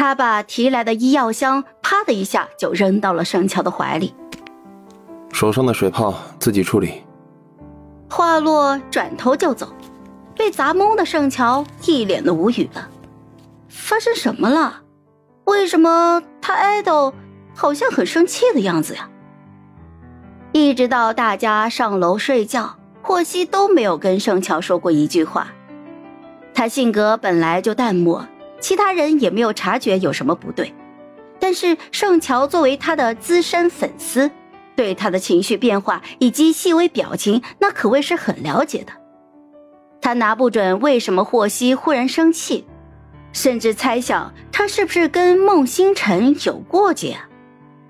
他把提来的医药箱啪的一下就扔到了盛乔的怀里，手上的水泡自己处理。话落，转头就走，被砸懵的盛乔一脸的无语了。发生什么了？为什么他爱豆好像很生气的样子呀？一直到大家上楼睡觉，霍希都没有跟盛乔说过一句话。他性格本来就淡漠。其他人也没有察觉有什么不对，但是盛乔作为他的资深粉丝，对他的情绪变化以及细微表情，那可谓是很了解的。他拿不准为什么霍希忽然生气，甚至猜想他是不是跟孟星辰有过节。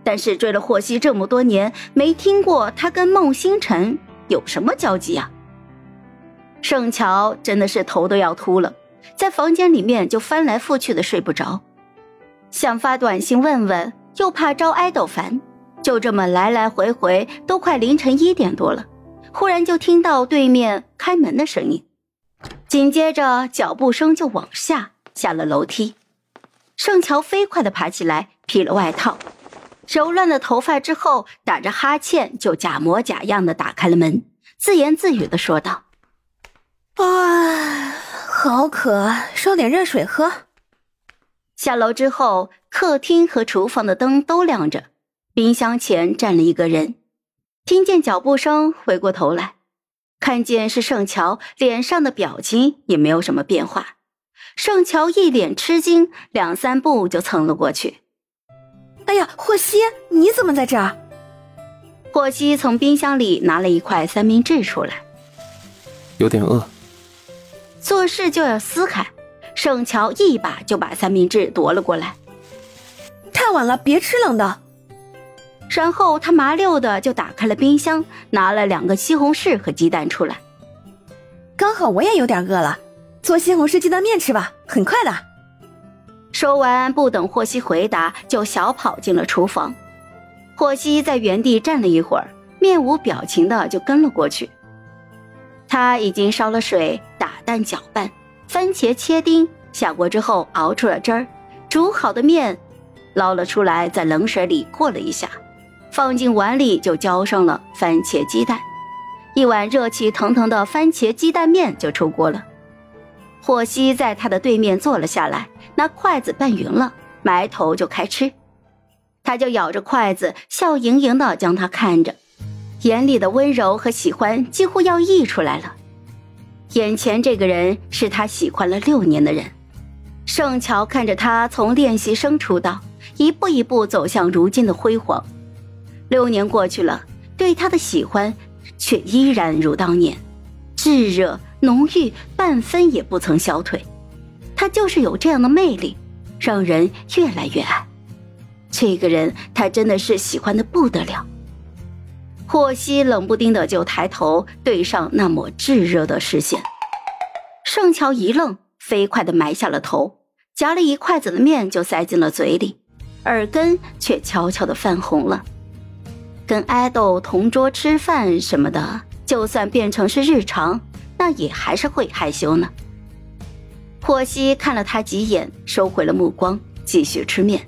但是追了霍希这么多年，没听过他跟孟星辰有什么交集啊！盛乔真的是头都要秃了。在房间里面就翻来覆去的睡不着，想发短信问问，又怕招爱豆烦，就这么来来回回，都快凌晨一点多了。忽然就听到对面开门的声音，紧接着脚步声就往下下了楼梯。盛乔飞快的爬起来，披了外套，揉乱了头发之后，打着哈欠就假模假样的打开了门，自言自语的说道：“。”好渴，烧点热水喝。下楼之后，客厅和厨房的灯都亮着，冰箱前站了一个人。听见脚步声，回过头来，看见是盛乔，脸上的表情也没有什么变化。盛乔一脸吃惊，两三步就蹭了过去。哎呀，霍希，你怎么在这儿？霍希从冰箱里拿了一块三明治出来，有点饿。做事就要撕开，盛乔一把就把三明治夺了过来。太晚了，别吃冷的。然后他麻溜的就打开了冰箱，拿了两个西红柿和鸡蛋出来。刚好我也有点饿了，做西红柿鸡蛋面吃吧，很快的。说完，不等霍希回答，就小跑进了厨房。霍希在原地站了一会儿，面无表情的就跟了过去。他已经烧了水，打蛋搅拌，番茄切丁，下锅之后熬出了汁儿，煮好的面捞了出来，在冷水里过了一下，放进碗里就浇上了番茄鸡蛋，一碗热气腾腾的番茄鸡蛋面就出锅了。霍希在他的对面坐了下来，拿筷子拌匀了，埋头就开吃，他就咬着筷子，笑盈盈的将他看着。眼里的温柔和喜欢几乎要溢出来了。眼前这个人是他喜欢了六年的人，盛乔看着他从练习生出道，一步一步走向如今的辉煌。六年过去了，对他的喜欢却依然如当年，炙热浓郁，半分也不曾消退。他就是有这样的魅力，让人越来越爱。这个人，他真的是喜欢的不得了。霍希冷不丁的就抬头对上那抹炙热的视线，盛乔一愣，飞快的埋下了头，夹了一筷子的面就塞进了嘴里，耳根却悄悄的泛红了。跟爱豆同桌吃饭什么的，就算变成是日常，那也还是会害羞呢。霍希看了他几眼，收回了目光，继续吃面，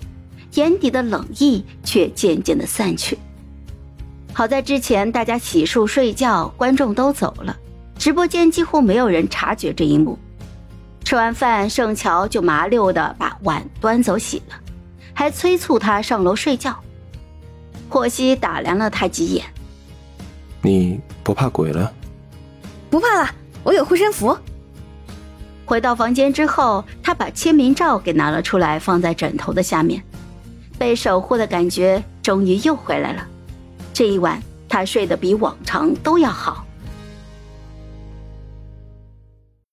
眼底的冷意却渐渐的散去。好在之前大家洗漱睡觉，观众都走了，直播间几乎没有人察觉这一幕。吃完饭，盛乔就麻溜的把碗端走洗了，还催促他上楼睡觉。霍希打量了他几眼：“你不怕鬼了？”“不怕了，我有护身符。”回到房间之后，他把签名照给拿了出来，放在枕头的下面，被守护的感觉终于又回来了。这一晚，他睡得比往常都要好。